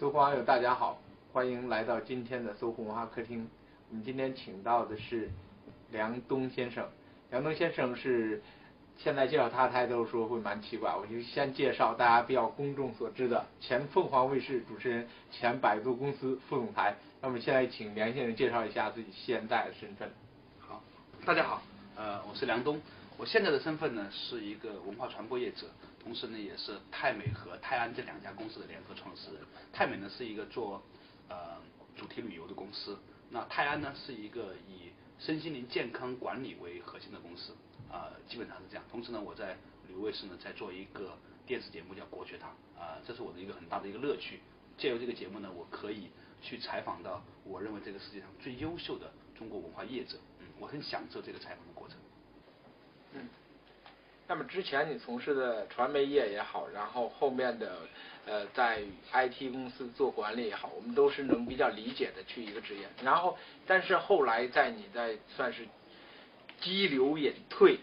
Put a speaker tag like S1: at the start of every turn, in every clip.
S1: 搜狐网友大家好，欢迎来到今天的搜狐文化客厅。我们今天请到的是梁冬先生。梁冬先生是现在介绍他，大家都说会蛮奇怪，我就先介绍大家比较公众所知的前凤凰卫视主持人，前百度公司副总裁。那么现在请梁先生介绍一下自己现在的身份。
S2: 好，大家好，呃，我是梁冬，我现在的身份呢是一个文化传播业者，同时呢也是泰美和泰安这两家公司的联合创始人。泰美呢是一个做呃主题旅游的公司。那泰安呢是一个以身心灵健康管理为核心的公司，啊，基本上是这样。同时呢，我在旅游卫视呢在做一个电视节目叫《国学堂》，啊，这是我的一个很大的一个乐趣。借由这个节目呢，我可以去采访到我认为这个世界上最优秀的中国文化业者，嗯，我很享受这个采访。
S1: 嗯，那么之前你从事的传媒业也好，然后后面的。呃，在 IT 公司做管理也好，我们都是能比较理解的去一个职业。然后，但是后来在你在算是激流隐退，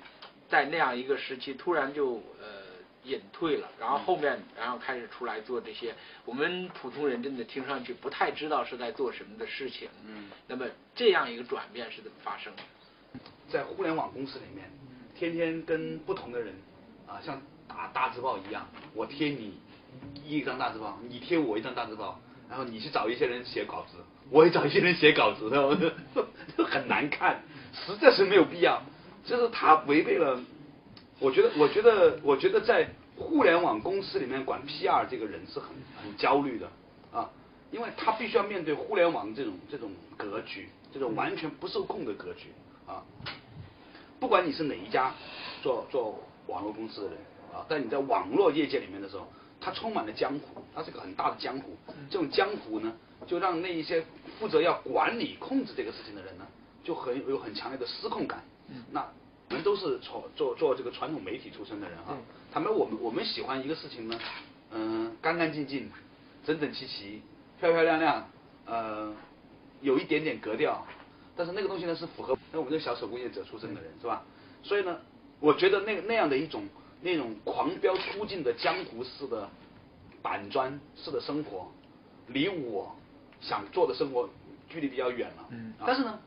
S1: 在那样一个时期，突然就呃隐退了。然后后面，然后开始出来做这些，我们普通人真的听上去不太知道是在做什么的事情。
S2: 嗯。
S1: 那么这样一个转变是怎么发生的？
S2: 在互联网公司里面，天天跟不同的人啊，像打大字报一样，我贴你。一张大字报，你贴我一张大字报，然后你去找一些人写稿子，我也找一些人写稿子，都 很难看，实在是没有必要。就是他违背了，我觉得，我觉得，我觉得在互联网公司里面管 PR 这个人是很很焦虑的啊，因为他必须要面对互联网这种这种格局，这种完全不受控的格局啊。不管你是哪一家做做网络公司的人啊，但你在网络业界里面的时候。它充满了江湖，它是个很大的江湖。这种江湖呢，就让那一些负责要管理、控制这个事情的人呢，就很有很强烈的失控感。那我们都是从做做这个传统媒体出身的人啊，他们我们我们喜欢一个事情呢，嗯，干干净净、整整齐齐、漂漂亮亮，呃，有一点点格调。但是那个东西呢，是符合那我们这小手工业者出身的人是吧？所以呢，我觉得那那样的一种。那种狂飙突进的江湖式的板砖式的生活，离我想做的生活距离比较远了。嗯。但是呢，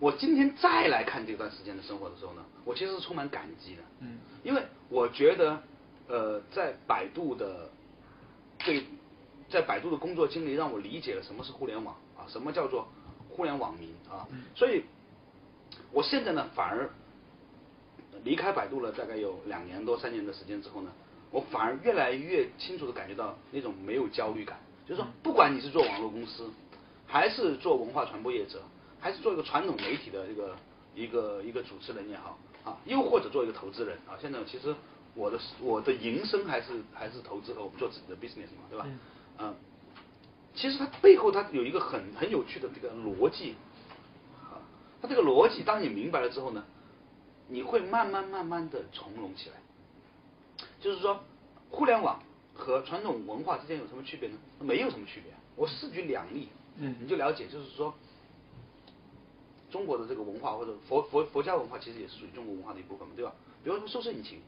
S2: 我今天再来看这段时间的生活的时候呢，我其实是充满感激的。嗯。因为我觉得，呃，在百度的对，在百度的工作经历让我理解了什么是互联网啊，什么叫做互联网民啊。嗯。所以，我现在呢，反而。离开百度了大概有两年多三年的时间之后呢，我反而越来越清楚的感觉到那种没有焦虑感，就是说不管你是做网络公司，还是做文化传播业者，还是做一个传统媒体的一个一个一个主持人也好啊，又或者做一个投资人啊，现在其实我的我的营生还是还是投资和我们做自己的 business 嘛，对吧？嗯，其实它背后它有一个很很有趣的这个逻辑啊，它这个逻辑当你明白了之后呢。你会慢慢慢慢的从容起来，就是说，互联网和传统文化之间有什么区别呢？没有什么区别。我四举两例，嗯，你就了解，就是说，中国的这个文化或者佛佛佛家文化其实也是属于中国文化的一部分嘛，对吧？比如说搜索引擎，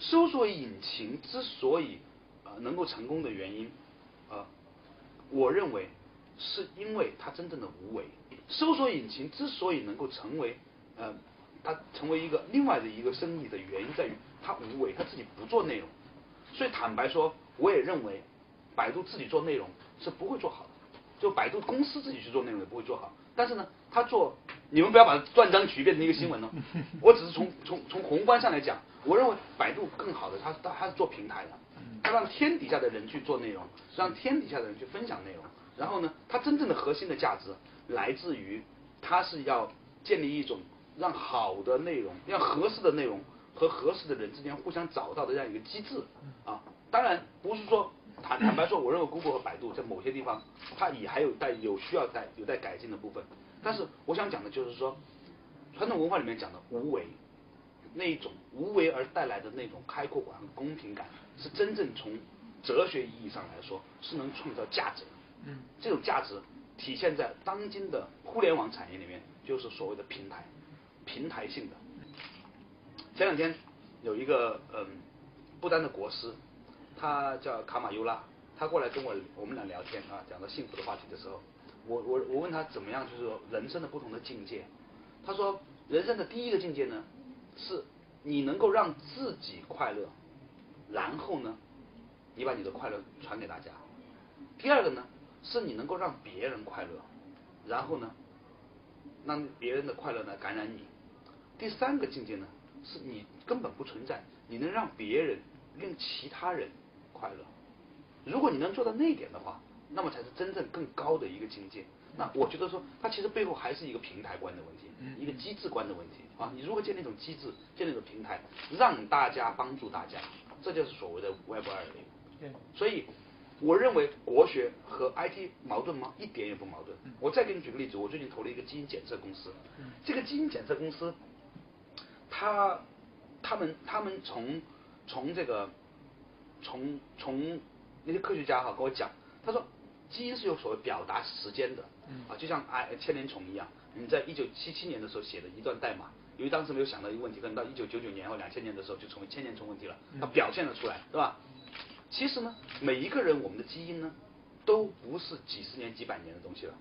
S2: 搜索引擎之所以呃能够成功的原因，呃，我认为是因为它真正的无为。搜索引擎之所以能够成为呃。它成为一个另外的一个生意的原因在于它无为，它自己不做内容。所以坦白说，我也认为百度自己做内容是不会做好的，就百度公司自己去做内容也不会做好。但是呢，他做，你们不要把断章取义变成一个新闻哦。我只是从从从宏观上来讲，我认为百度更好的，它它它是做平台的，它让天底下的人去做内容，让天底下的人去分享内容。然后呢，它真正的核心的价值来自于，它是要建立一种。让好的内容，让合适的内容和合适的人之间互相找到的这样一个机制啊，当然不是说坦坦白说，我认为 Google 和百度在某些地方它也还有待有需要待有待改进的部分，但是我想讲的就是说，传统文化里面讲的无为，那一种无为而带来的那种开阔感和公平感，是真正从哲学意义上来说是能创造价值的。嗯，这种价值体现在当今的互联网产业里面，就是所谓的平台。平台性的。前两天有一个嗯，不丹的国师，他叫卡马尤拉，他过来跟我我们俩聊天啊，讲到幸福的话题的时候，我我我问他怎么样，就是说人生的不同的境界。他说，人生的第一个境界呢，是你能够让自己快乐，然后呢，你把你的快乐传给大家。第二个呢，是你能够让别人快乐，然后呢，让别人的快乐呢感染你。第三个境界呢，是你根本不存在，你能让别人令其他人快乐。如果你能做到那一点的话，那么才是真正更高的一个境界。那我觉得说，它其实背后还是一个平台观的问题，一个机制观的问题啊。你如何建立一种机制，建立一种平台，让大家帮助大家，这就是所谓的 Web 二零。所以，我认为国学和 IT 矛盾吗？一点也不矛盾。我再给你举个例子，我最近投了一个基因检测公司，这个基因检测公司，他他们他们从从这个从从那些科学家哈跟我讲，他说基因是有所谓表达时间的，啊，就像哎千年虫一样，你在一九七七年的时候写的一段代码，由于当时没有想到一个问题，可能到一九九九年或两千年的时候就成为千年虫问题了，它表现了出来，对吧？其实呢，每一个人我们的基因呢，都不是几十年几百年的东西了，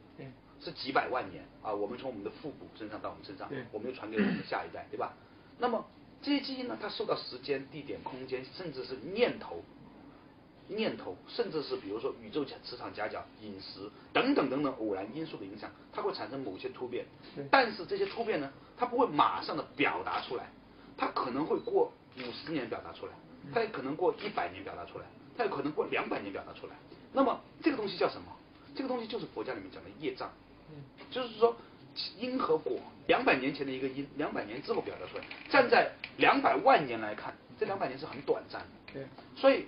S2: 是几百万年啊，我们从我们的父母身上到我们身上，我们又传给我们的下一代，对吧？那么这些基因呢，它受到时间、地点、空间，甚至是念头。念头，甚至是比如说宇宙磁场夹角、饮食等等等等偶然因素的影响，它会产生某些突变。但是这些突变呢，它不会马上的表达出来，它可能会过五十年表达出来，它也可能过一百年表达出来，它也可能过两百年表达出来。那么这个东西叫什么？这个东西就是佛家里面讲的业障。就是说因和果，两百年前的一个因，两百年之后表达出来，站在两百万年来看，这两百年是很短暂的。
S1: 对，
S2: 所以。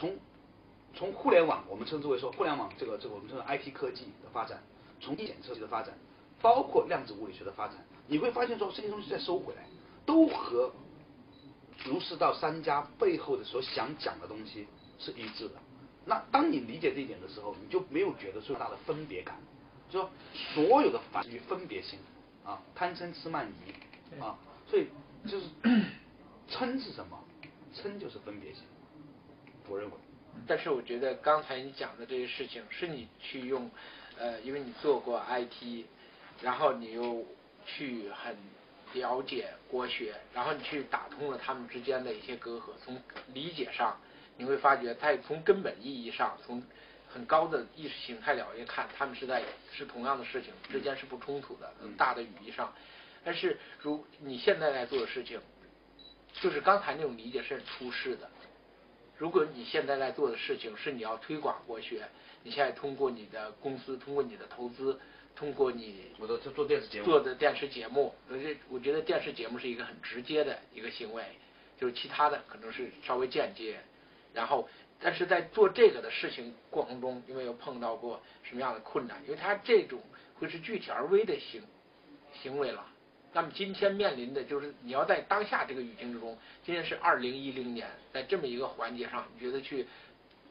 S2: 从从互联网，我们称之为说互联网这个这个我们称为 IT 科技的发展，从检测器的发展，包括量子物理学的发展，你会发现说这些东西再收回来，都和儒释道三家背后的所想讲的东西是一致的。那当你理解这一点的时候，你就没有觉得最大的分别感，就说所有的反于分别心啊，贪嗔痴慢疑啊，所以就是 嗔是什么？嗔就是分别心。我认为，
S1: 但是我觉得刚才你讲的这些事情，是你去用，呃，因为你做过 IT，然后你又去很了解国学，然后你去打通了他们之间的一些隔阂，从理解上，你会发觉，在从根本意义上，从很高的意识形态了解看，他们是在是同样的事情之间是不冲突的，大的语义上，但是如你现在在做的事情，就是刚才那种理解是很出世的。如果你现在在做的事情是你要推广国学，你现在通过你的公司，通过你的投资，通过你
S2: 我都做电视节目
S1: 做的电视节目，而且我觉得电视节目是一个很直接的一个行为，就是其他的可能是稍微间接。然后，但是在做这个的事情过程中，因为有碰到过什么样的困难？因为他这种会是具体而微的行行为了。那么今天面临的就是你要在当下这个语境之中，今天是二零一零年，在这么一个环节上，你觉得去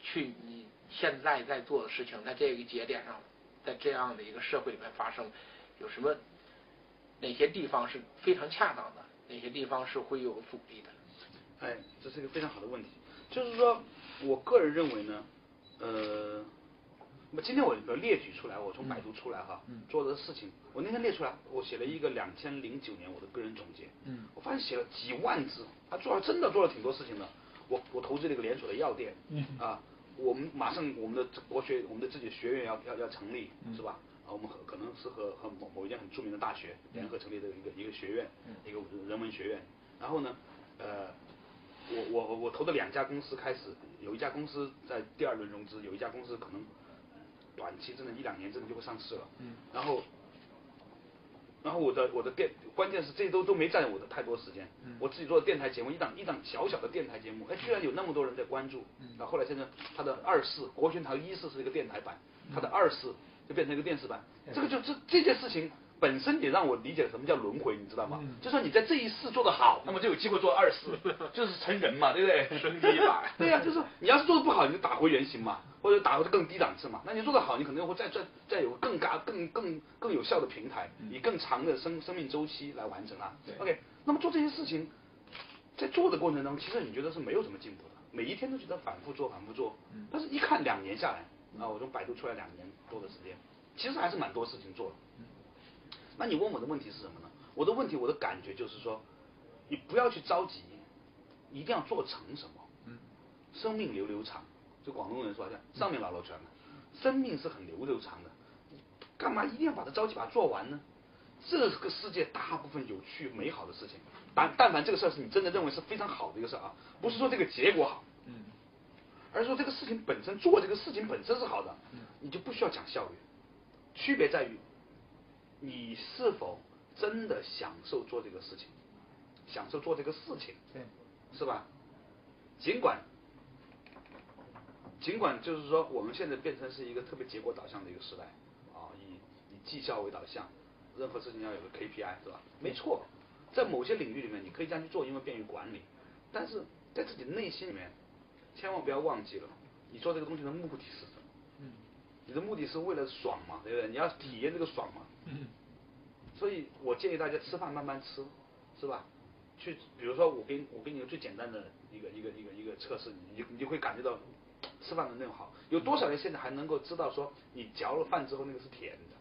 S1: 去你现在在做的事情，在这个节点上，在这样的一个社会里面发生，有什么哪些地方是非常恰当的，哪些地方是会有阻力的？
S2: 哎，这是一个非常好的问题。就是说我个人认为呢，呃。那么今天我列举出来，我从百度出来哈，做的事情，我那天列出来，我写了一个两千零九年我的个人总结，我发现写了几万字，他做了真的做了挺多事情的。我我投资了一个连锁的药店，啊，我们马上我们的国学我们的自己的学院要要要成立，是吧？啊，我们和可能是和和某某一间很著名的大学联合成立的一个一个学院，一个人文学院。然后呢，呃，我我我投的两家公司开始，有一家公司在第二轮融资，有一家公司可能。短期真的，一两年真的就会上市了。嗯。然后，然后我的我的电，关键是这些都都没占我的太多时间。嗯。我自己做的电台节目，一档一档小小的电台节目，哎，居然有那么多人在关注。嗯。然后后来现在它的二四国学堂一四是一个电台版，它的二四就变成一个电视版。这个就这这件事情。本身也让我理解什么叫轮回，你知道吗？嗯就说你在这一世做得好，那么就有机会做二世，就是成人嘛，对不对？
S1: 升级版。
S2: 对呀，就是你要是做的不好，你就打回原形嘛，或者打回更低档次嘛。那你做得好，你可能会再再再有更高、更更更有效的平台，以更长的生生命周期来完成啊。OK，那么做这些事情，在做的过程当中，其实你觉得是没有什么进步的。每一天都觉得反复做反复做，但是一看两年下来，啊，我从百度出来两年多的时间，其实还是蛮多事情做的。那你问我的问题是什么呢？我的问题，我的感觉就是说，你不要去着急，一定要做成什么。生命流流长，就广东人说叫上面老老全了，生命是很流流长的，干嘛一定要把它着急把它做完呢？这个世界大部分有趣美好的事情，但但凡这个事儿是你真的认为是非常好的一个事儿啊，不是说这个结果好，
S1: 嗯，
S2: 而是说这个事情本身做这个事情本身是好的，你就不需要讲效率，区别在于你是否真的享受做这个事情，享受做这个事情，
S1: 对，
S2: 是吧？尽管尽管就是说我们现在变成是一个特别结果导向的一个时代啊，以以绩效为导向，任何事情要有个 KPI 是吧？没错，在某些领域里面你可以这样去做，因为便于管理。但是在自己内心里面，千万不要忘记了，你做这个东西的目的是什么？
S1: 嗯，
S2: 你的目的是为了爽嘛，对不对？你要体验这个爽嘛。
S1: 嗯，
S2: 所以我建议大家吃饭慢慢吃，是吧？去，比如说我给我给你个最简单的一个一个一个一个测试，你你就会感觉到吃饭的那种好。有多少人现在还能够知道说你嚼了饭之后那个是甜的？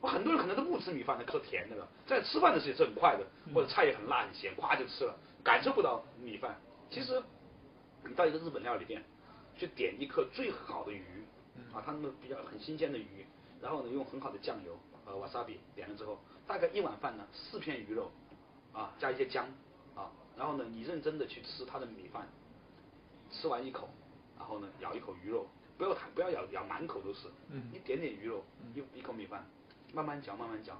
S2: 我很多人可能都不吃米饭的，说甜的了。在吃饭的时候也是很快的，或者菜也很辣很咸，咵就吃了，感受不到米饭。其实你到一个日本料理店去点一颗最好的鱼啊，他们比较很新鲜的鱼，然后呢用很好的酱油呃 wasabi 点了之后，大概一碗饭呢四片鱼肉啊加一些姜。啊，然后呢，你认真的去吃它的米饭，吃完一口，然后呢，咬一口鱼肉，不要不要咬咬满口都是，一点点鱼肉，一一口米饭，慢慢嚼慢慢嚼，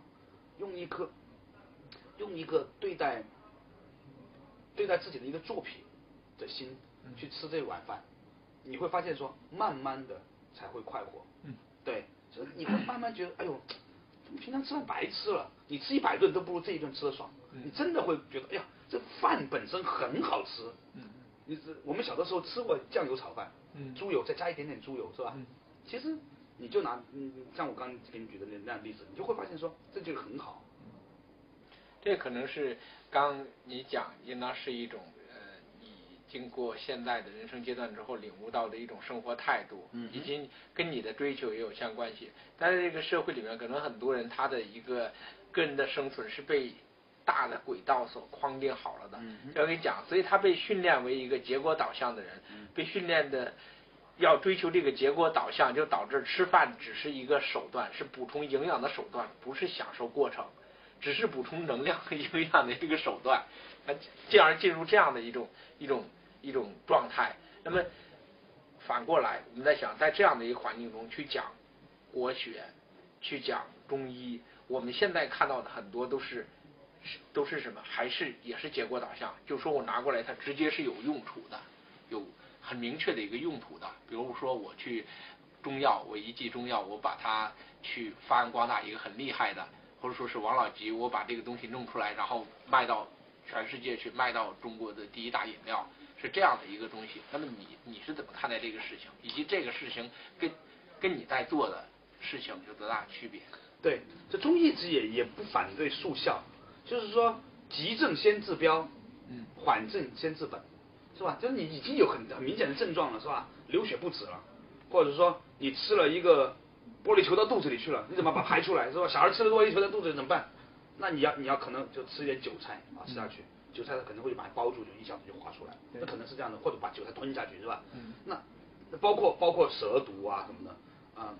S2: 用一颗，用一个对待对待自己的一个作品的心去吃这碗饭，你会发现说，慢慢的才会快活，对，就是你会慢慢觉得，哎呦，平常吃饭白吃了，你吃一百顿都不如这一顿吃的爽，你真的会觉得，哎呀。这饭本身很好吃，嗯，你是我们小的时候吃过酱油炒饭，嗯，猪油再加一点点猪油是吧？嗯，其实你就拿嗯像我刚给你举的那那样例子，你就会发现说这就是很好。
S1: 这可能是刚你讲应当是一种呃你经过现在的人生阶段之后领悟到的一种生活态度，嗯，以及跟你的追求也有相关系。但是这个社会里面可能很多人他的一个个人的生存是被。大的轨道所框定好了的，要跟你讲，所以他被训练为一个结果导向的人，被训练的要追求这个结果导向，就导致吃饭只是一个手段，是补充营养的手段，不是享受过程，只是补充能量和营养的一个手段，进而进入这样的一种一种一种状态。那么反过来，我们在想，在这样的一个环境中去讲国学，去讲中医，我们现在看到的很多都是。都是什么？还是也是结果导向？就说我拿过来，它直接是有用处的，有很明确的一个用途的。比如说我去中药，我一剂中药，我把它去发扬光大，一个很厉害的，或者说是王老吉，我把这个东西弄出来，然后卖到全世界去，卖到中国的第一大饮料，是这样的一个东西。那么你你是怎么看待这个事情？以及这个事情跟跟你在做的事情有多大区别？
S2: 对，这中医之也也不反对速效。就是说，急症先治标，嗯，缓症先治本，是吧？就是你已经有很很明显的症状了，是吧？流血不止了，或者说你吃了一个玻璃球到肚子里去了，你怎么把它排出来，是吧？小孩吃了玻璃球在肚子里怎么办？那你要你要可能就吃一点韭菜啊，吃下去，韭菜它可能会把它包住，就一下子就滑出来，那可能是这样的，或者把韭菜吞下去，是吧？嗯，那包括包括蛇毒啊什么的啊。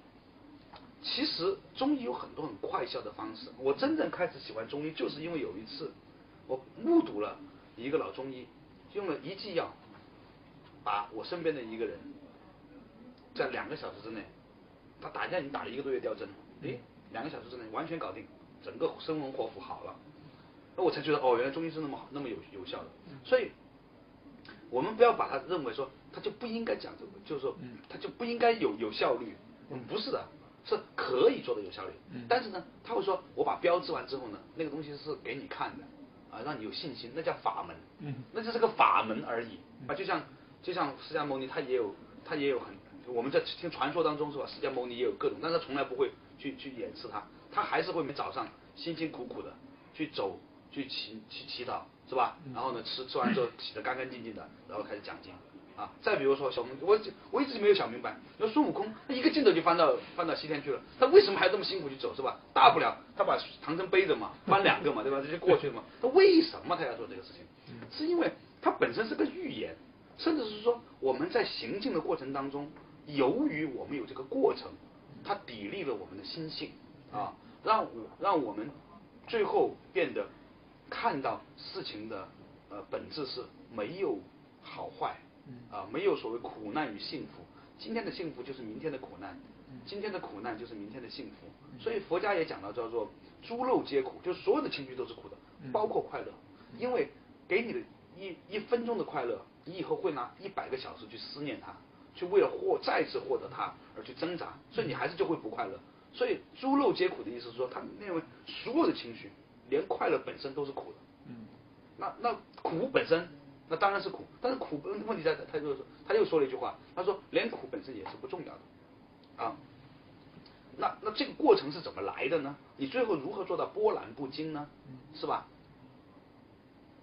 S2: 其实中医有很多很快效的方式。我真正开始喜欢中医，就是因为有一次，我目睹了一个老中医用了一剂药，把我身边的一个人，在两个小时之内，他打架已经打了一个多月吊针，诶，两个小时之内完全搞定，整个生龙活虎好了。那我才觉得哦，原来中医是那么好，那么有有效的。所以，我们不要把它认为说，他就不应该讲这个，就是说，他就不应该有有效率。不是的。是可以做的有效率，但是呢，他会说，我把标志完之后呢，那个东西是给你看的，啊，让你有信心，那叫法门，那就是个法门而已，啊，就像就像释迦牟尼他也有他也有很，我们在听传说当中是吧，释迦牟尼也有各种，但他从来不会去去掩饰他，他还是会每早上辛辛苦苦的去走去祈去祈祷是吧，然后呢吃吃完之后洗得干干净净的，然后开始讲经，啊，再比如说小我我一直没有想明白，那孙悟空他一个镜头就翻到翻到西天去了，他为什么还这么辛苦去走是吧？大不了他把唐僧背着嘛，翻两个嘛，对吧？这就过去了嘛。他为什么他要做这个事情？是因为他本身是个预言，甚至是说我们在行进的过程当中，由于我们有这个过程，它砥砺了我们的心性啊，让我让我们最后变得看到事情的呃本质是没有好坏。啊，没有所谓苦难与幸福，今天的幸福就是明天的苦难，今天的苦难就是明天的幸福。所以佛家也讲到叫做诸肉皆苦，就是所有的情绪都是苦的，包括快乐。因为给你的一一分钟的快乐，你以后会拿一百个小时去思念它，去为了获再次获得它而去挣扎，所以你还是就会不快乐。所以诸肉皆苦的意思是说，他认为所有的情绪，连快乐本身都是苦的。嗯，那那苦本身。那当然是苦，但是苦问题在，他就说他又说了一句话，他说连苦本身也是不重要的，啊，那那这个过程是怎么来的呢？你最后如何做到波澜不惊呢？是吧？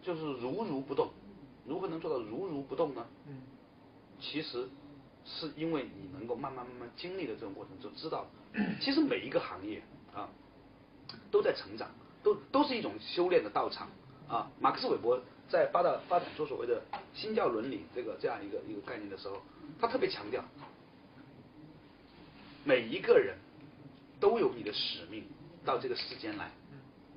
S2: 就是如如不动，如何能做到如如不动呢？其实是因为你能够慢慢慢慢经历的这种过程，就知道，其实每一个行业啊都在成长，都都是一种修炼的道场啊。马克思韦伯。在发展发展出所谓的新教伦理这个这样一个一个概念的时候，他特别强调，每一个人都有你的使命到这个世间来，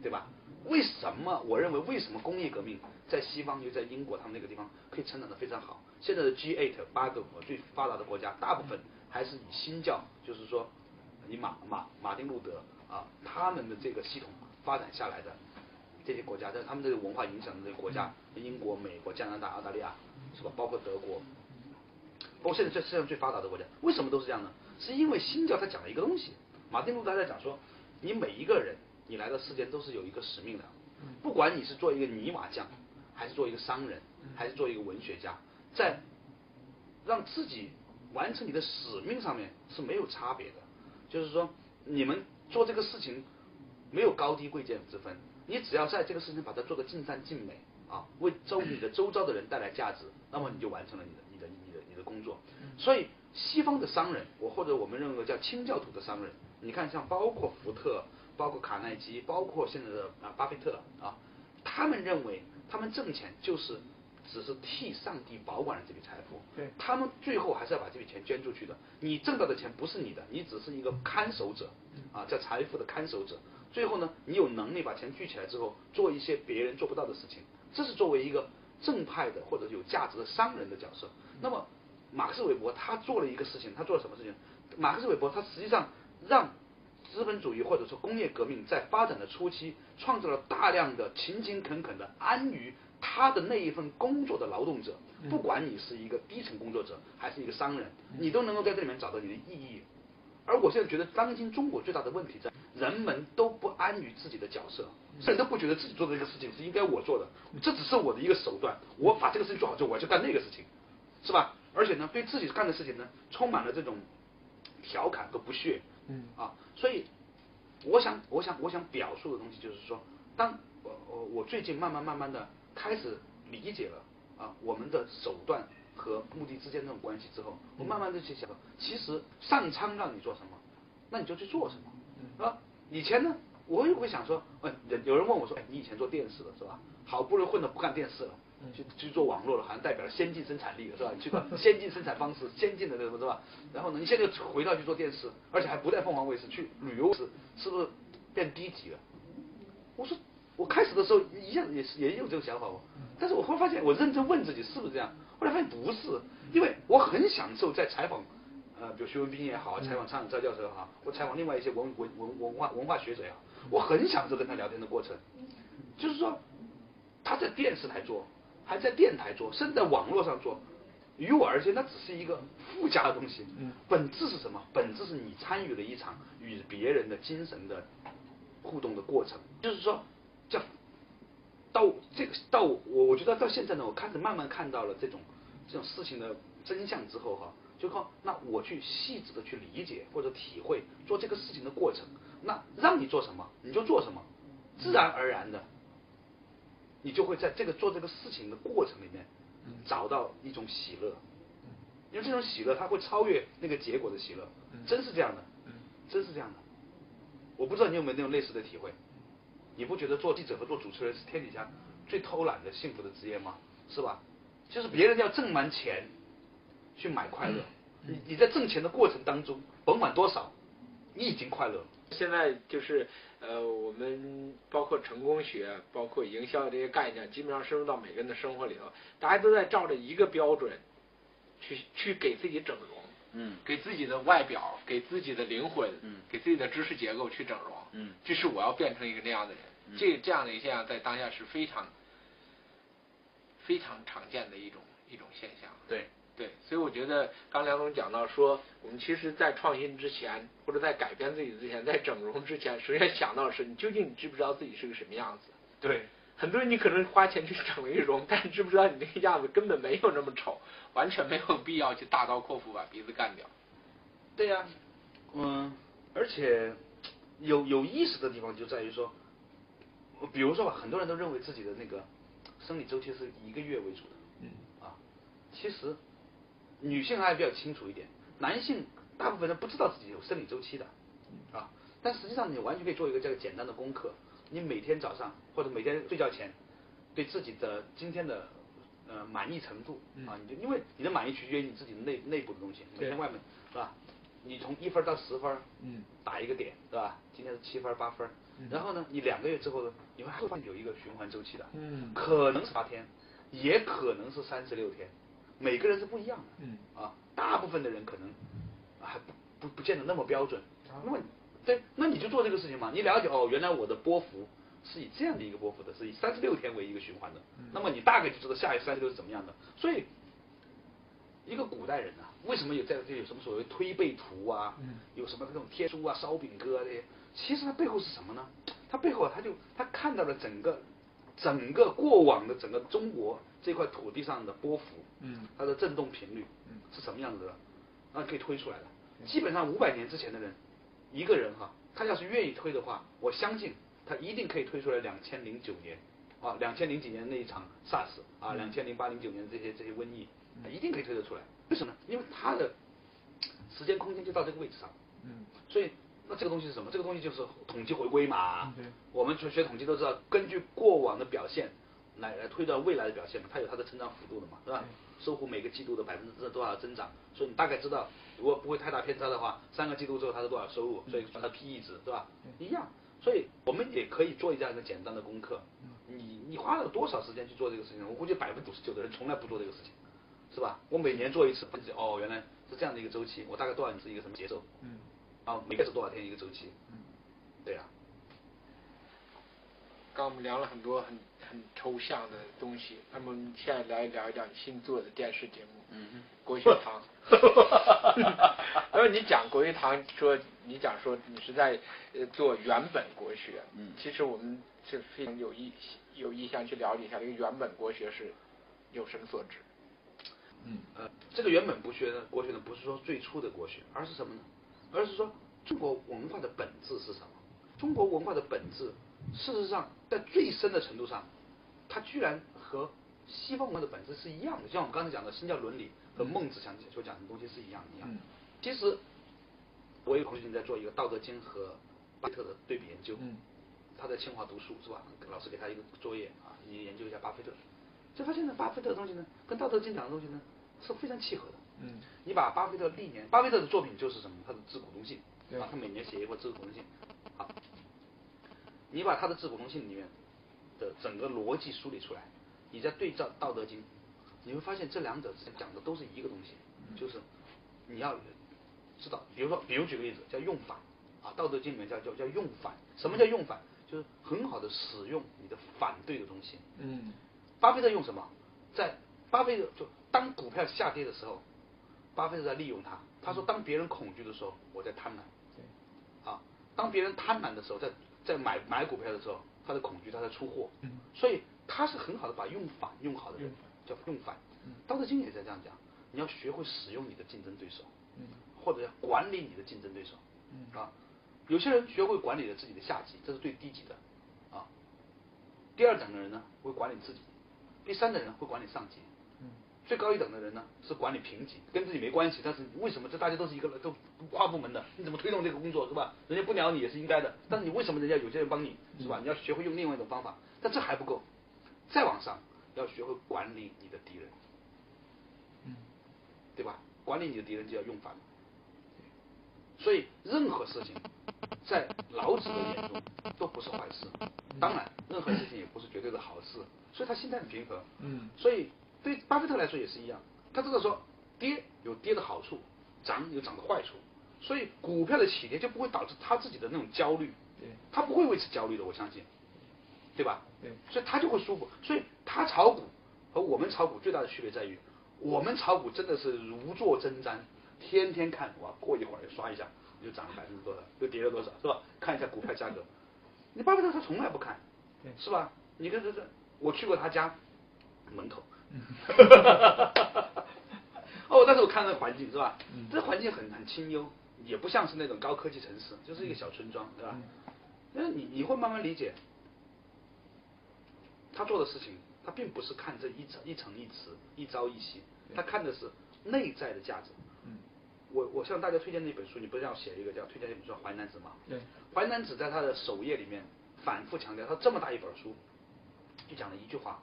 S2: 对吧？为什么我认为为什么工业革命在西方又在英国他们那个地方可以成长的非常好？现在的 G8 八个国最发达的国家，大部分还是以新教，就是说以马马马丁路德啊他们的这个系统发展下来的。这些国家，在他们这个文化影响的这些国家，英国、美国、加拿大、澳大利亚，是吧？包括德国，包括现在这世界上最发达的国家，为什么都是这样呢？是因为新教他讲了一个东西，马丁路德在讲说，你每一个人，你来到世间都是有一个使命的，不管你是做一个泥瓦匠，还是做一个商人，还是做一个文学家，在让自己完成你的使命上面是没有差别的，就是说，你们做这个事情没有高低贵贱之分。你只要在这个事情把它做得尽善尽美啊，为周你的周遭的人带来价值，那么你就完成了你的你的你的你的工作。所以西方的商人，我或者我们认为叫清教徒的商人，你看像包括福特、包括卡耐基、包括现在的啊巴菲特啊，他们认为他们挣钱就是只是替上帝保管了这笔财富，
S1: 对，
S2: 他们最后还是要把这笔钱捐出去的。你挣到的钱不是你的，你只是一个看守者啊，叫财富的看守者。最后呢，你有能力把钱聚起来之后，做一些别人做不到的事情，这是作为一个正派的或者有价值的商人的角色。那么，马克思韦伯他做了一个事情，他做了什么事情？马克思韦伯他实际上让资本主义或者说工业革命在发展的初期，创造了大量的勤勤恳恳的安于他的那一份工作的劳动者。不管你是一个低层工作者还是一个商人，你都能够在这里面找到你的意义。而我现在觉得，当今中国最大的问题在。人们都不安于自己的角色，甚至都不觉得自己做的这个事情是应该我做的，这只是我的一个手段。我把这个事情做好之后，我要去干那个事情，是吧？而且呢，对自己干的事情呢，充满了这种调侃和不屑。嗯啊，所以我想，我想，我想表述的东西就是说，当我我我最近慢慢慢慢的开始理解了啊，我们的手段和目的之间那种关系之后，我慢慢的去想，其实上苍让你做什么，那你就去做什么。啊，以前呢，我也会想说，哎，有人问我说，哎，你以前做电视的是吧？好不容易混的不干电视了，去去做网络了，好像代表了先进生产力了是吧？去做 先进生产方式，先进的那什么是吧？然后呢，你现在回到去做电视，而且还不在凤凰卫视去旅游是是不是变低级了？我说，我开始的时候一样也是也有这个想法哦，但是我后来发现，我认真问自己是不是这样，后来发现不是，因为我很享受在采访。呃，比如徐文斌也好，采访苍井赵教授也好，我采访另外一些文文文文化文化学者也好，我很享受跟他聊天的过程。就是说，他在电视台做，还在电台做，甚至在网络上做，于我而言，那只是一个附加的东西。本质是什么？本质是你参与了一场与别人的精神的互动的过程。就是说，叫到这个到我，我觉得到现在呢，我开始慢慢看到了这种这种事情的真相之后哈。就靠那我去细致的去理解或者体会做这个事情的过程，那让你做什么你就做什么，自然而然的，你就会在这个做这个事情的过程里面找到一种喜乐，因为这种喜乐它会超越那个结果的喜乐，真是这样的，真是这样的。我不知道你有没有那种类似的体会？你不觉得做记者和做主持人是天底下最偷懒的幸福的职业吗？是吧？就是别人要挣完钱去买快乐，你你在挣钱的过程当中，甭管多少，你已经快乐。
S1: 现在就是呃，我们包括成功学，包括营销这些概念，基本上深入到每个人的生活里头，大家都在照着一个标准去去给自己整容，
S2: 嗯。
S1: 给自己的外表，给自己的灵魂，
S2: 嗯。
S1: 给自己的知识结构去整容，
S2: 嗯。
S1: 这是我要变成一个那样的人。这这样的一个现象在当下是非常非常常见的一种一种现象。
S2: 对，
S1: 对，所以我觉得刚梁总讲到说，我们其实，在创新之前，或者在改变自己之前，在整容之前，首先想到的是你究竟你知不知道自己是个什么样子？
S2: 对，
S1: 很多人你可能花钱去整了一容，但是知不知道你那个样子根本没有那么丑，完全没有必要去大刀阔斧把鼻子干掉。
S2: 对呀、嗯，而且有有意思的地方就在于说，比如说吧，很多人都认为自己的那个生理周期是一个月为主的，
S1: 嗯。
S2: 啊，其实女性还比较清楚一点，男性大部分人不知道自己有生理周期的，啊，但实际上你完全可以做一个这个简单的功课，你每天早上或者每天睡觉前，对自己的今天的呃满意程度啊，你就因为你的满意取决于你自己的内内部的东西，每天外面是吧？你从一分到十分，
S1: 嗯，
S2: 打一个点，对吧？今天是七分八分，然后呢，你两个月之后呢，你会发现有一个循环周期的，
S1: 嗯
S2: 可能是八天，也可能是三十六天，每个人是不一样的，
S1: 嗯
S2: 啊，大部分的人可能还不不不见得那么标准
S1: 啊，
S2: 那么对，那你就做这个事情嘛，你了解哦，原来我的波幅是以这样的一个波幅的，是以三十六天为一个循环的，那么你大概就知道下一三十六是怎么样的，所以。一个古代人啊，为什么有在这有什么所谓推背图啊？
S1: 嗯
S2: 有什么这种天书啊、烧饼歌啊这些？其实它背后是什么呢？它背后啊，他就他看到了整个整个过往的整个中国这块土地上的波幅，
S1: 嗯
S2: 它的振动频率
S1: 嗯
S2: 是什么样子的，那可以推出来的。基本上五百年之前的人，一个人哈，他要是愿意推的话，我相信他一定可以推出来两千零九年啊，两千零几年那一场 SARS 啊，两千零八零九年这些这些瘟疫，他一定可以推得出来。为什么呢？因为他的时间空间就到这个位置上，
S1: 嗯
S2: 所以那这个东西是什么？这个东西就是统计回归嘛
S1: 嗯对。
S2: 我们学学统计都知道，根据过往的表现来来推断未来的表现嘛，它有它的成长幅度的嘛，对吧？收获每个季度的百分之多少增长，所以你大概知道，如果不会太大偏差的话，三个季度之后它是多少收入，所以算它 PE 值，对吧？一样，所以我们也可以做一这样一个简单的功课。你你花了多少时间去做这个事情？我估计百分之九十九的人从来不做这个事情，是吧？我每年做一次，哦，原来是这样的一个周期，我大概多少年是一个什么节奏？
S1: 嗯
S2: 啊，每个是多少天一个周期？
S1: 嗯，
S2: 对啊，
S1: 刚我们聊了很多很很抽象的东西，那么我们现在来聊一聊你新做的电视节目。
S2: 嗯
S1: 国学堂。因为你讲国学堂，说你讲说你是在呃做原本国学，
S2: 嗯
S1: 其实我们是非常有意有意向去了解一下这个原本国学是有什么所指。嗯
S2: 呃，这个原本国学呢，国学呢不是说最初的国学，而是什么呢？而是说中国文化的本质是什么？中国文化的本质，事实上在最深的程度上，它居然和西方文化的本质是一样的。就像我们刚才讲的新教伦理和孟子讲所讲的东西是一样的一样的。
S1: 嗯
S2: 其实，我有同学在做一个《道德经》和巴菲特的对比研究。
S1: 嗯
S2: 他在清华读书是吧？老师给他一个作业啊，你研究一下巴菲特，就发现呢，巴菲特的东西呢，跟《道德经》讲的东西呢是非常契合的。
S1: 嗯
S2: 你把巴菲特历年，巴菲特的作品就是什么？他的致股东信
S1: 对
S2: 啊，他每年写一份致股东信。好，你把他的自古通信里面的整个逻辑梳理出来，你再对照《道德经》，你会发现这两者之间讲的都是一个东西，就是你要知道，比如说，比如举个例子，叫用反啊，《道德经》里面叫叫叫用反。什么叫用反？就是很好的使用你的反对的东西。
S1: 嗯
S2: 巴菲特用什么？在巴菲特就当股票下跌的时候，巴菲特在利用它。他说，当别人恐惧的时候，我在贪婪。
S1: 对
S2: 啊，当别人贪婪的时候，在在买买股票的时候，他的恐惧，他在出货。
S1: 嗯
S2: 所以他是很好的把用反用好的人叫用反
S1: 嗯。
S2: 道德经也在这样讲，你要学会使用你的竞争对手，
S1: 嗯
S2: 或者要管理你的竞争对手。
S1: 嗯
S2: 啊，有些人学会管理了自己的下级，这是最低级的啊。第二等的人呢，会管理自己；第三等人会管理上级。
S1: 嗯
S2: 最高一等的人呢是管理评级，跟自己没关系，但是为什么这大家都是一个都跨部门的，你怎么推动这个工作是吧？人家不鸟你也是应该的，但是你为什么人家有些人帮你是吧？你要学会用另外一种方法，但这还不够，再往上要学会管理你的敌人，
S1: 嗯，
S2: 对吧？管理你的敌人就要用反。所以任何事情，在老子的眼中都不是坏事，当然任何事情也不是绝对的好事，所以他心态很平和。
S1: 嗯，
S2: 所以对巴菲特来说也是一样，他知道说跌有跌的好处，涨有涨的坏处，所以股票的起跌就不会导致他自己的那种焦虑，
S1: 对，
S2: 他不会为此焦虑的，我相信，对吧？
S1: 对，
S2: 所以他就会舒服。所以他炒股和我们炒股最大的区别在于，我们炒股真的是如坐针毡。天天看哇，过一会儿又刷一下，又涨了百分之多少，又跌了多少，是吧？看一下股票价格。你巴菲特他从来不看，是吧？你看这这，我去过他家门口，哦，但是我看那环境是吧？这环境很很清幽，也不像是那种高科技城市，就是一个小村庄，对吧？那你你会慢慢理解，他做的事情，他并不是看这一层一层一词一朝一夕，他看的是内在的价值。我我向大家推荐那本书，你不是要写一个叫推荐一本书《淮南子》吗？
S1: 对，
S2: 淮南子在他的首页里面反复强调，他这么大一本书，就讲了一句话：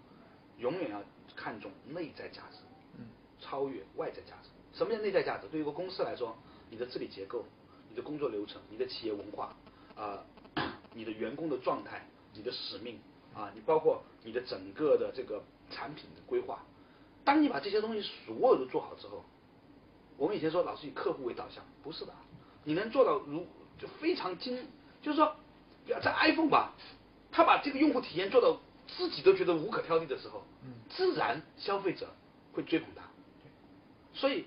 S2: 永远要看重内在价值，
S1: 嗯，
S2: 超越外在价值。什么叫内在价值？对于一个公司来说，你的治理结构、你的工作流程、你的企业文化啊，你的员工的状态、你的使命啊，你包括你的整个的这个产品的规划，当你把这些东西所有都做好之后。我们以前说老是以客户为导向，不是的，你能做到如就非常精，就是说，在 iPhone 吧，他把这个用户体验做到自己都觉得无可挑剔的时候，自然消费者会追捧他。所以，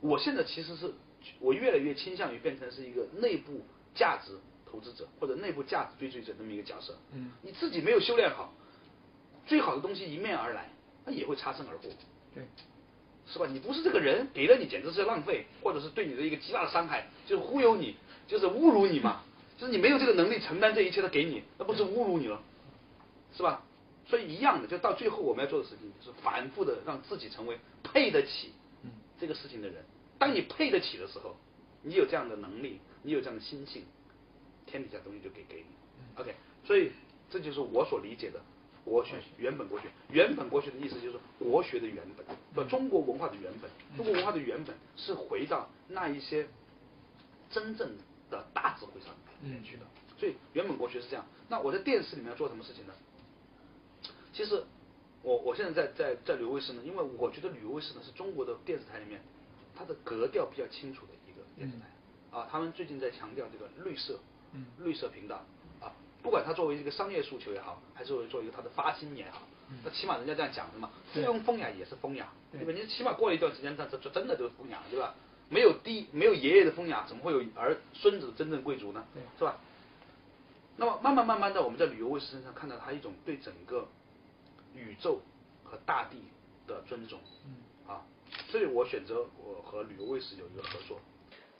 S2: 我现在其实是我越来越倾向于变成是一个内部价值投资者或者内部价值追随者这么一个角色。
S1: 嗯，
S2: 你自己没有修炼好，最好的东西迎面而来，那也会擦身而过。
S1: 对。
S2: 是吧？你不是这个人，给了你简直是浪费，或者是对你的一个极大的伤害，就是忽悠你，就是侮辱你嘛。就是你没有这个能力承担这一切，他给你，那不是侮辱你了，是吧？所以一样的，就到最后我们要做的事情，就是反复的让自己成为配得起这个事情的人。当你配得起的时候，你有这样的能力，你有这样的心性，天底下东西就给给你。OK，所以这就是我所理解的。国学原本国学，原本国学的意思就是国学的原本，不，中国文化的原本。中国文化的原本是回到那一些真正的大智慧上面去的。所以原本国学是这样。那我在电视里面要做什么事情呢？其实我我现在在在在旅游卫视呢，因为我觉得旅游卫视呢是中国的电视台里面它的格调比较清楚的一个电视台。啊，他们最近在强调这个绿色，绿色频道啊。不管它作为一个商业诉求也好，还是作为做一个他的发心也好，那起码人家这样讲的嘛，附庸风雅也是风雅，对吧？你起码过了一段时间，这这真的就是风雅，对吧？没有弟没有爷爷的风雅，怎么会有儿孙子真正贵族呢？是吧？那么慢慢慢慢的，我们在旅游卫视身上看到他一种对整个宇宙和大地的尊重，啊，所以我选择我和旅游卫视有一个合作。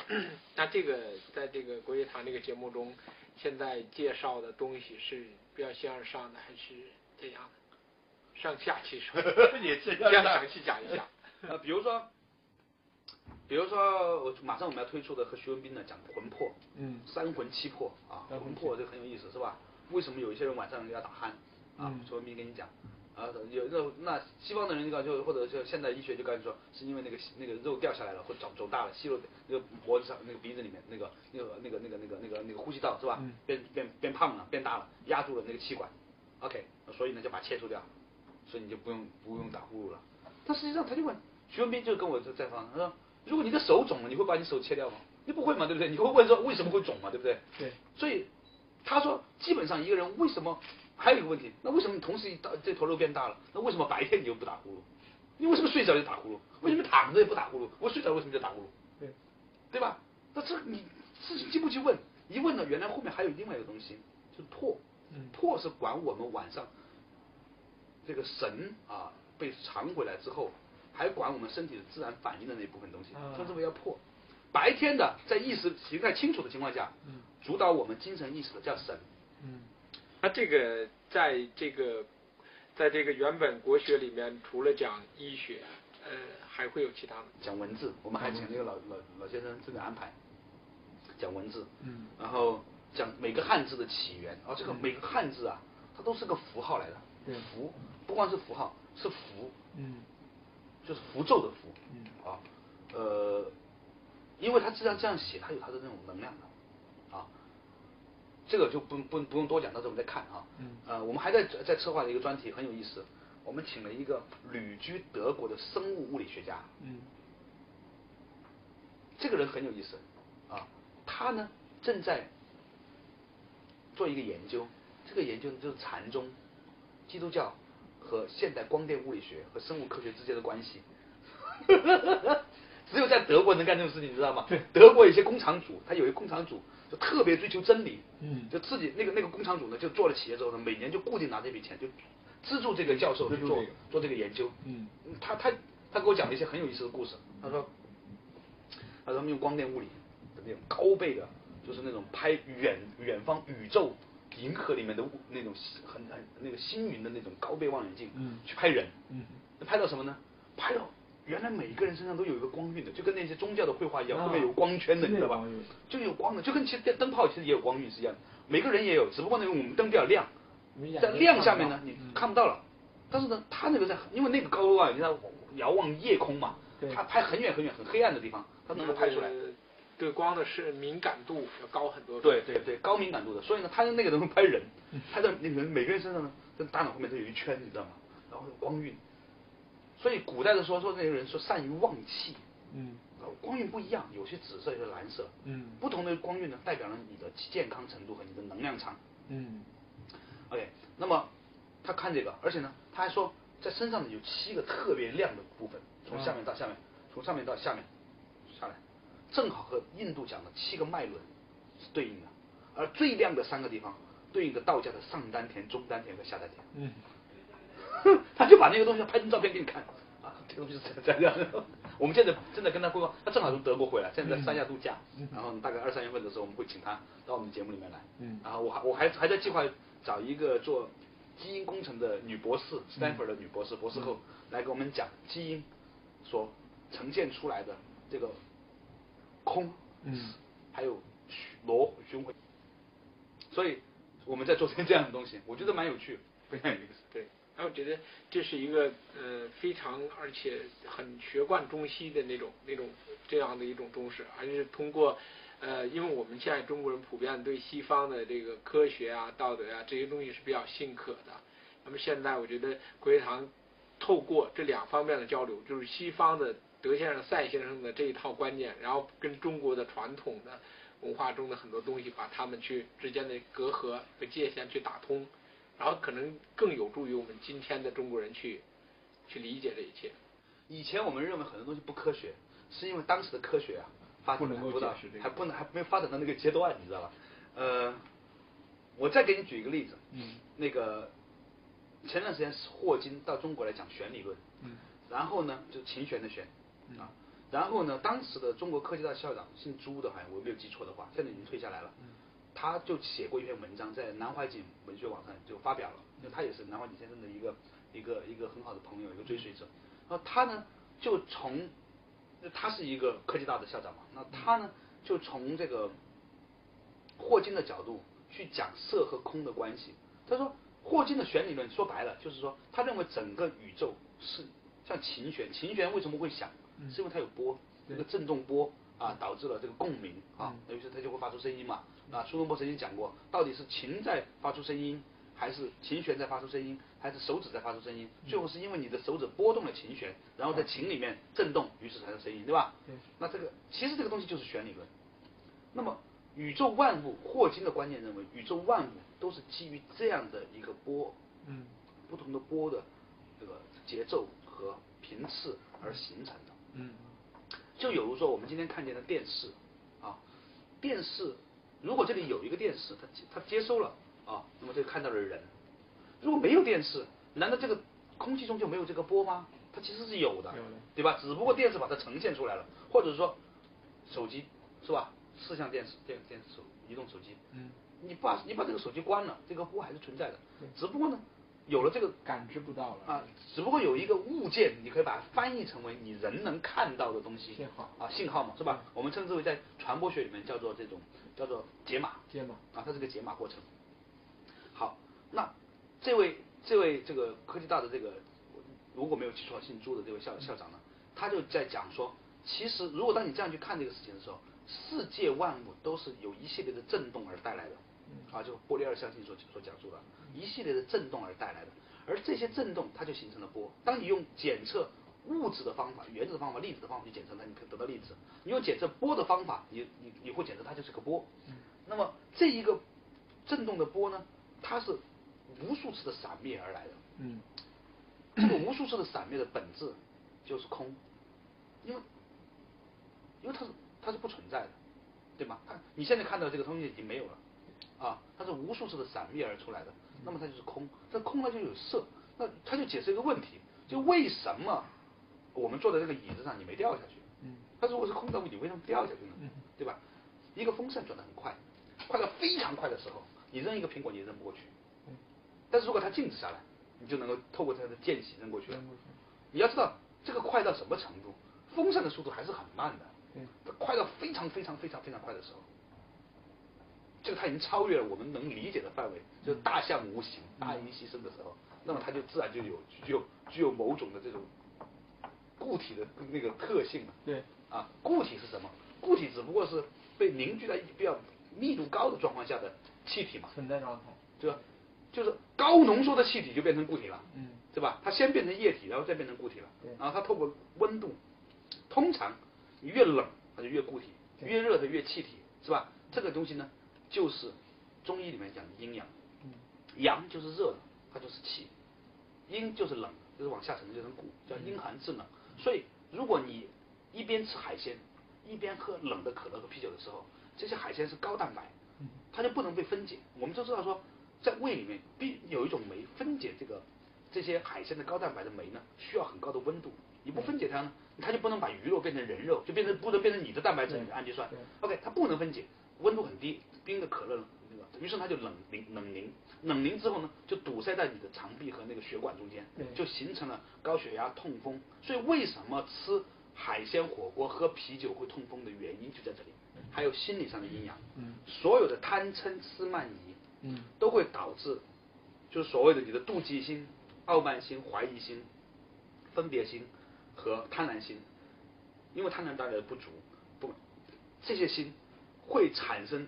S1: 那这个在这个国学堂这个节目中。现在介绍的东西是比较形而上的，还是怎样的？上下其手，
S2: 也
S1: 这样详细讲一下。
S2: 呃，比如说，比如说，我马上我们要推出的和徐文斌呢讲魂魄，
S1: 嗯，
S2: 三魂七魄啊，魂魄这很有意思，是吧？为什么有一些人晚上要打鼾？啊，徐文斌跟你讲。啊，有肉那西方的人就或者就现代医学就告诉你说，是因为那个那个肉掉下来了，或长肿大了，息肉那个脖子上那个鼻子里面那个那个那个那个那个那个那个呼吸道是吧？变变变胖了，变大了，压住了那个气管。OK，所以呢就把切除掉，所以你就不用不用打呼噜了。但实际上他就问徐文斌就跟我就在方，他说如果你的手肿了，你会把你手切掉吗？你不会嘛，对不对？你会问说为什么会肿嘛，对不对？
S1: 对。
S2: 所以他说基本上一个人为什么？还有一个问题，那为什么同时一大这坨肉变大了？那为什么白天你又不打呼噜？你为什么睡着就打呼噜？为什么躺着也不打呼噜？我睡着为什么就打呼噜？
S1: 对，
S2: 对吧？那这你事情进不去问？一问呢，原来后面还有另外一个东西，就是魄。
S1: 嗯。
S2: 魄是管我们晚上这个神啊被藏回来之后，还管我们身体的自然反应的那部分东西，称之为叫魄。白天的在意识形态清楚的情况下，主导我们精神意识的叫神。
S1: 嗯。那这个在这个在这个原本国学里面，除了讲医学，呃，还会有其他的。
S2: 讲文字，我们还请那个老老老先生这个安排，讲文字，
S1: 嗯，
S2: 然后讲每个汉字的起源，啊，这个每个汉字啊，它都是个符号来的，
S1: 对。
S2: 符不光是符号，是符，
S1: 嗯，
S2: 就是符咒的符，
S1: 嗯，
S2: 啊，呃，因为它既然这样写，它有它的那种能量的，啊，这个就不不不用多讲，到时候我们再看啊，
S1: 嗯，
S2: 呃，我们还在在策划的一个专题很有意思，我们请了一个旅居德国的生物物理学家，
S1: 嗯，
S2: 这个人很有意思，啊，他呢正在做一个研究，这个研究呢就是禅宗、基督教和现代光电物理学和生物科学之间的关系。只有在德国能干这种事情，你知道吗？
S1: 对
S2: 德国有些工厂主，他有一个工厂主就特别追求真理，
S1: 嗯
S2: 就自己那个那个工厂主呢，就做了企业之后呢，每年就固定拿这笔钱，就资助这个教授去做做这个研究。
S1: 嗯
S2: 他他他给我讲了一些很有意思的故事。他说，他说他们用光电物理的那种高倍的，就是那种拍远远方宇宙银河里面的物那种很很那个星云的那种高倍望远镜，
S1: 嗯
S2: 去拍人。
S1: 嗯
S2: 那拍到什么呢？拍到原来每个人身上都有一个光晕的，就跟那些宗教的绘画一样，
S1: 啊。
S2: 后面有光圈的，你知道吧？就有光的，就跟其实电灯泡其实也有光晕是一样的，每个人也有，只不过呢我们灯比较亮，在亮下面呢你
S1: 看不到
S2: 了，但是呢他那个在因为那个高度啊，你知道遥望夜空嘛，他拍很远很远很黑暗的地方，他能够拍出来。
S1: 呃对光的是敏感度要高很多。
S2: 对对对，高敏感度的，所以呢，他那个能够拍人，拍到那个人每个人身上呢，在大脑后面都有一圈，你知道吗？然后有光晕，所以古代的说说那些人说善于望气，
S1: 嗯。
S2: 呃光晕不一样，有些紫色，有些蓝色，
S1: 嗯。
S2: 不同的光晕呢，代表了你的健康程度和你的能量场。
S1: 嗯。
S2: OK，那么他看这个，而且呢，他还说在身上呢有七个特别亮的部分，从下面到下面，从上面到下面下来，正好和印度讲的七个脉轮是对应的，而最亮的三个地方对应的道家的上丹田、中丹田和下丹田。
S1: 嗯。
S2: 他就把那个东西拍成照片给你看啊，这个东西是这样的。我们现在正在跟他规划，他正好从德国回来，现在在三亚度假，然后大概二三月份的时候，我们会请他到我们节目里面来。
S1: 嗯
S2: 然后我还我还还在计划找一个做基因工程的女博士，Stanford 的女博士，博士后来给我们讲基因所呈现出来的这个空，
S1: 嗯
S2: 还有螺循环。所以我们在做成这样的东西，我觉得蛮有趣，非常有意思。
S1: 对，然后我觉得这是一个呃非常而且很学贯中西的那种那种这样的一种中式，而是通过呃，因为我们现在中国人普遍对西方的这个科学啊、道德啊这些东西是比较信可的。那么现在我觉得国学堂透过这两方面的交流，就是西方的德先生、赛先生的这一套观念，然后跟中国的传统的文化中的很多东西，把他们去之间的隔阂和界限去打通。然后可能更有助于我们今天的中国人去去理解这一切。
S2: 以前我们认为很多东西不科学，是因为当时的科学啊发展
S1: 不
S2: 到还不能还没有发展到那个阶段，你知道吧？呃，我再给你举一个例子，
S1: 嗯
S2: 那个前段时间霍金到中国来讲弦理论，
S1: 嗯
S2: 然后呢就是琴弦的弦啊，然后呢当时的中国科技大校长姓朱的，好像我没有记错的话，现在已经退下来了。他就写过一篇文章，在南怀瑾文学网上就发表了，因为他也是南怀瑾先生的一个一个一个很好的朋友，一个追随者。然后他呢，就从他是一个科技大的校长嘛，那他呢就从这个霍金的角度去讲色和空的关系。他说，霍金的弦理论说白了就是说，他认为整个宇宙是像琴弦，琴弦为什么会响？是因为它有波，那个振动波啊，导致了这个共鸣啊，于是它就会发出声音嘛。啊，苏东坡曾经讲过，到底是琴在发出声音，还是琴弦在发出声音，还是手指在发出声音？最后是因为你的手指拨动了琴弦，然后在琴里面震动，于是产生声音，对吧？
S1: 对。
S2: 那这个其实这个东西就是弦理论。那么宇宙万物，霍金的观念认为，宇宙万物都是基于这样的一个波，
S1: 嗯
S2: 不同的波的这个节奏和频次而形成的。
S1: 嗯
S2: 就有如说我们今天看见的电视啊，电视如果这里有一个电视，它它接收了啊，那么这个看到了人。如果没有电视，难道这个空气中就没有这个波吗？它其实是有的，对吧？只不过电视把它呈现出来了，或者说手机是吧？四像电视、电电视手、移动手机，
S1: 嗯
S2: 你把你把这个手机关了，这个波还是存在的，只不过呢，有了这个
S1: 感知不到了
S2: 啊，只不过有一个物件，你可以把它翻译成为你人能看到的东西，
S1: 信号
S2: 啊，信号嘛，是吧？我们称之为在传播学里面叫做这种叫做解码，
S1: 解码
S2: 啊，它是个解码过程。好，那这位这位这个科技大的这个，如果没有记错，姓朱的这位校校长呢，他就在讲说，其实如果当你这样去看这个事情的时候，世界万物都是有一系列的震动而带来的，啊，就波粒二象性所所讲述的，一系列的震动而带来的，而这些震动它就形成了波。当你用检测物质的方法、原子的方法、粒子的方法去检测它，你可以得到粒子；你用检测波的方法，你你你会检测它就是个波。那么这一个震动的波呢，它是无数次的闪灭而来的。
S1: 嗯
S2: 这个无数次的闪灭的本质就是空，因为因为它是它是不存在的，对吗？它你现在看到这个东西已经没有了，啊，它是无数次的闪灭而出来的，那么它就是空，这空它就有色，那它就解释一个问题，就为什么我们坐在这个椅子上你没掉下去？
S1: 嗯
S2: 它如果是空的物体，为什么掉下去呢？对吧？一个风扇转得很快，快到非常快的时候，你扔一个苹果你也扔不过去。但是如果它静止下来，你就能够透过它的间隙扔过去了。你要知道这个快到什么程度，风扇的速度还是很慢的，
S1: 嗯
S2: 它快到非常非常非常非常快的时候，这个它已经超越了我们能理解的范围，就是大象无形、大音牺牲的时候，那么它就自然就有具有具有某种的这种固体的那个特性了。
S1: 对
S2: 啊，固体是什么？固体只不过是被凝聚在比较密度高的状况下的气体嘛，
S1: 存在状态
S2: 对吧？就是高浓缩的气体就变成固体了，
S1: 嗯
S2: 对吧？它先变成液体，然后再变成固体了
S1: 对，
S2: 然后它透过温度，通常越冷它就越固体，越热它越气体，是吧？这个东西呢，就是中医里面讲的阴阳，
S1: 嗯
S2: 阳就是热的，它就是气；阴就是冷，就是往下沉就成骨，叫阴寒制冷。所以，如果你一边吃海鲜，一边喝冷的可乐和啤酒的时候，这些海鲜是高蛋白，它就不能被分解。我们都知道说，在胃里面必有一种酶分解这个这些海鲜的高蛋白的酶呢，需要很高的温度。你不分解它呢，它就不能把鱼肉变成人肉，就变成不能变成你的蛋白质里的氨基酸。OK，它不能分解，温度很低，冰的可乐那个，于是它就冷凝冷凝，冷凝之后呢，就堵塞在你的肠壁和那个血管中间，就形成了高血压、痛风。所以为什么吃海鲜火锅、喝啤酒会痛风的原因就在这里，还有心理上的阴阳。
S1: 嗯
S2: 所有的贪嗔痴慢疑，
S1: 嗯
S2: 都会导致，就是所谓的你的妒忌心、傲慢心、怀疑心、分别心和贪婪心，因为贪婪带来的不足，不，这些心会产生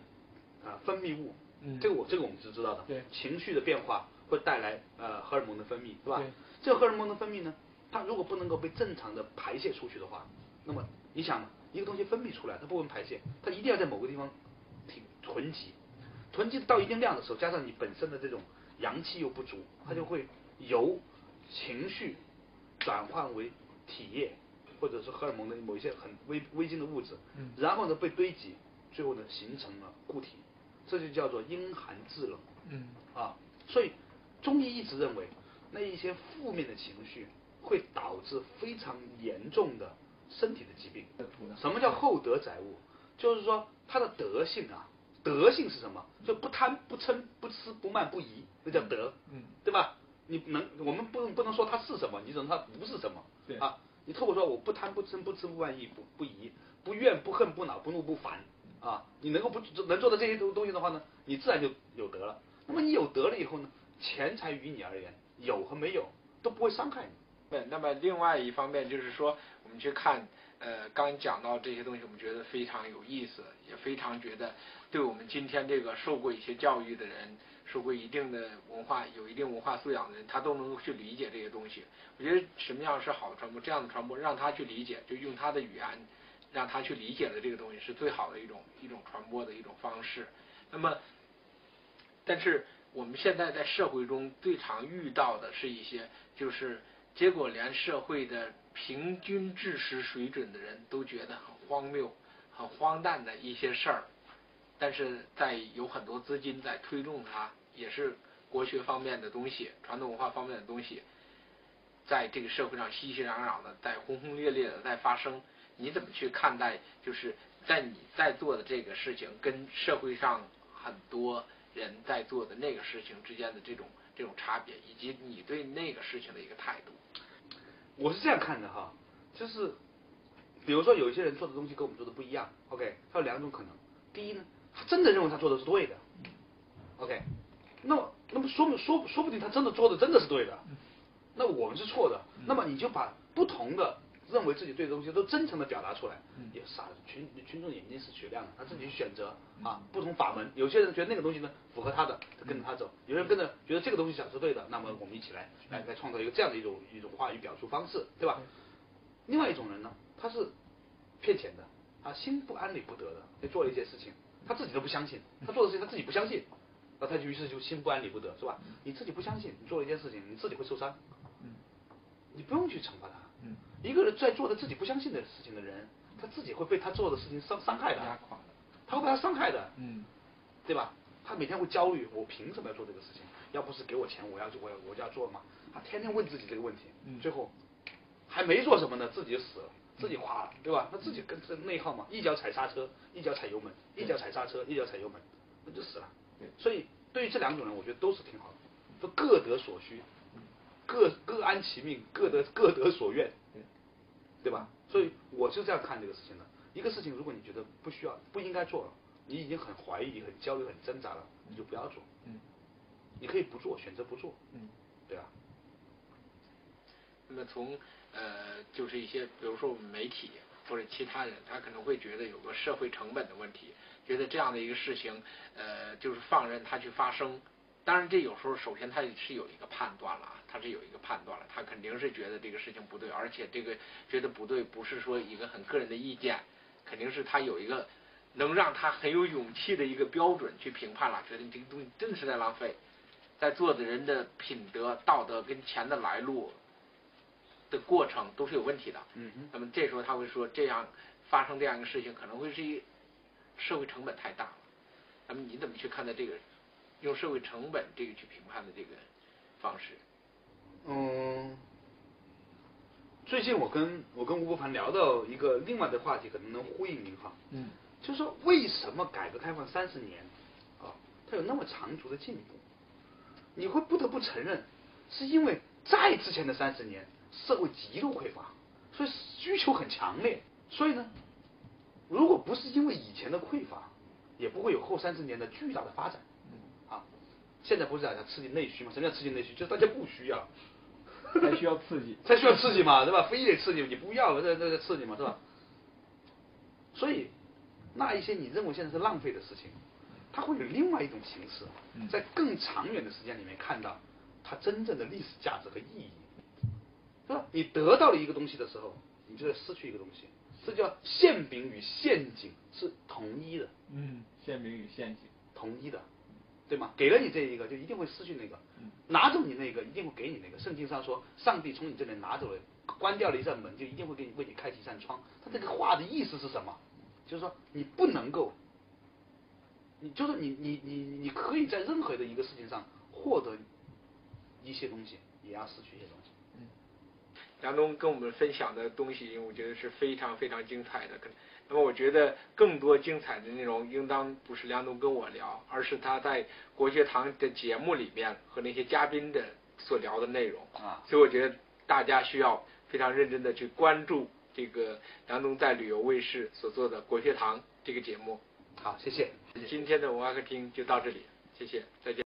S2: 啊、分泌物，
S1: 嗯。
S2: 这个我这个我们是知道的，
S1: 对。
S2: 情绪的变化会带来呃荷尔蒙的分泌，是吧？
S1: 对？
S2: 这个荷尔蒙的分泌呢，它如果不能够被正常的排泄出去的话，那么你想，一个东西分泌出来，它不能排泄，它一定要在某个地方停囤积，囤积到一定量的时候，加上你本身的这种阳气又不足，它就会由情绪转换为体液，或者是荷尔蒙的某一些很微微晶的物质，
S1: 嗯。
S2: 然后呢被堆积，最后呢形成了固体，这就叫做阴寒制冷。
S1: 嗯
S2: 啊，所以中医一直认为，那一些负面的情绪会导致非常严重的身体的疾病。什么叫厚德载物？就是说他的德性啊，德性是什么？就不贪、不嗔、不痴、不慢、不疑，那叫德，
S1: 嗯
S2: 对吧？你能，我们不能不能说它是什么，你只能说它不是什么。
S1: 对
S2: 啊，你透过说我不贪、不嗔、不痴、不慢、疑、不不疑、不怨、不恨、不恼、不怒、不烦啊，你能够不能做到这些东东西的话呢，你自然就有德了。那么你有德了以后呢，钱财于你而言，有和没有都不会伤害你。
S1: 对，那么另外一方面就是说，我们去看，呃，刚讲到这些东西，我们觉得非常有意思，也非常觉得对我们今天这个受过一些教育的人，受过一定的文化、有一定文化素养的人，他都能够去理解这些东西。我觉得什么样是好传播，这样的传播让他去理解，就用他的语言让他去理解了这个东西，是最好的一种一种传播的一种方式。那么，但是我们现在在社会中最常遇到的是一些，就是结果连社会的平均知识水准的人都觉得很荒谬、很荒诞的一些事儿，但是在有很多资金在推动它，也是国学方面的东西、传统文化方面的东西，在这个社会上熙熙攘攘的，在轰轰烈烈的在发生。你怎么去看待？就是在你在做的这个事情，跟社会上很多人在做的那个事情之间的这种这种差别，以及你对那个事情的一个态度。
S2: 我是这样看的哈，就是比如说有一些人做的东西跟我们做的不一样，OK，他有两种可能。第一呢，他真的认为他做的是对的，OK，那么那么说不说说不定他真的做的真的是对的，那我们是错的，那么你就把不同的认为自己对的东西都真诚的表达出来，也傻群群众眼睛是雪亮的，他自己去选择啊不同法门，有些人觉得那个东西呢符合他的，他跟着他走，有人跟着觉得这个东西想是对的，那么我们一起来来来创造一个这样的一种一种话语表述方式，对吧？另外一种人呢，他是骗钱的，他心不安理不得的，就做了一些事情，他自己都不相信，他做的事情他自己不相信，那他就于是就心不安理不得，是吧？你自己不相信，你做了一件事情，你自己会受伤，你不用去惩罚他。一个人在做的自己不相信的事情的人，他自己会被他做的事情伤伤害的，
S1: 压垮了。
S2: 他会被他伤害的，
S1: 嗯，
S2: 对吧？他每天会焦虑，我凭什么要做这个事情？要不是给我钱，我要我要我就要做嘛。他天天问自己这个问题，
S1: 嗯
S2: 最后还没做什么呢，自己就死了，自己垮了，对吧？他自己跟这内耗嘛，一脚踩刹车，一脚踩油门，一脚踩刹车，一脚踩油门，那就死了。所以对于这两种人，我觉得都是挺好的，都各得所需，各各安其命，各得各得所愿，对吧？所以我是这样看这个事情的。一个事情，如果你觉得不需要、不应该做了，你已经很怀疑、很焦虑、很挣扎了，你就不要做。
S1: 嗯，
S2: 你可以不做，选择不做。
S1: 嗯，
S2: 对啊。
S1: 那么从呃，就是一些，比如说我们媒体或者其他人，他可能会觉得有个社会成本的问题，觉得这样的一个事情，呃，就是放任它去发生。当然，这有时候首先他是有一个判断了啊，他是有一个判断了，他肯定是觉得这个事情不对，而且这个觉得不对，不是说一个很个人的意见，肯定是他有一个能让他很有勇气的一个标准去评判了，觉得你这个东西真的是在浪费，在做的人的品德、道德跟钱的来路的过程都是有问题的。
S2: 嗯哼。
S1: 那么这时候他会说，这样发生这样一个事情，可能会是一社会成本太大了。那么你怎么去看待这个用社会成本这个去评判的这个方式？
S2: 嗯，最近我跟我跟吴伯凡聊到一个另外的话题，可能能呼应您哈。
S1: 嗯。
S2: 就是说，为什么改革开放三十年啊，它有那么长足的进步？你会不得不承认，是因为在之前的三十年，社会极度匮乏，所以需求很强烈。所以呢，如果不是因为以前的匮乏，也不会有后三十年的巨大的发展。啊，现在不是讲要刺激内需吗？什么叫刺激内需？就是大家不需要，
S1: 才需要刺激，
S2: 才需要刺激嘛，对吧？非得刺激，你不要了，这这这刺激嘛，是吧？所以，那一些你认为现在是浪费的事情，它会有另外一种形式，在更长远的时间里面看到它真正的历史价值和意义，是吧？你得到了一个东西的时候，你就在失去一个东西，这叫馅饼与陷阱是统一的，
S1: 嗯，馅饼与陷阱，
S2: 统一的。对吗？给了你这一个，就一定会失去那个；拿走你那个，一定会给你那个。圣经上说，上帝从你这里拿走了，关掉了一扇门，就一定会给你为你开启一扇窗。他这个话的意思是什么？就是说，你不能够，你就是你你你你可以在任何的一个事情上获得一些东西，也要失去一些东西。
S1: 杨东跟我们分享的东西，我觉得是非常非常精彩的。那么我觉得更多精彩的内容，应当不是梁冬跟我聊，而是他在国学堂的节目里面和那些嘉宾的所聊的内容。
S2: 啊，
S1: 所以我觉得大家需要非常认真的去关注这个梁东在旅游卫视所做的国学堂这个节目。
S2: 好，谢谢。
S1: 今天的文化客厅就到这里，谢谢，再见。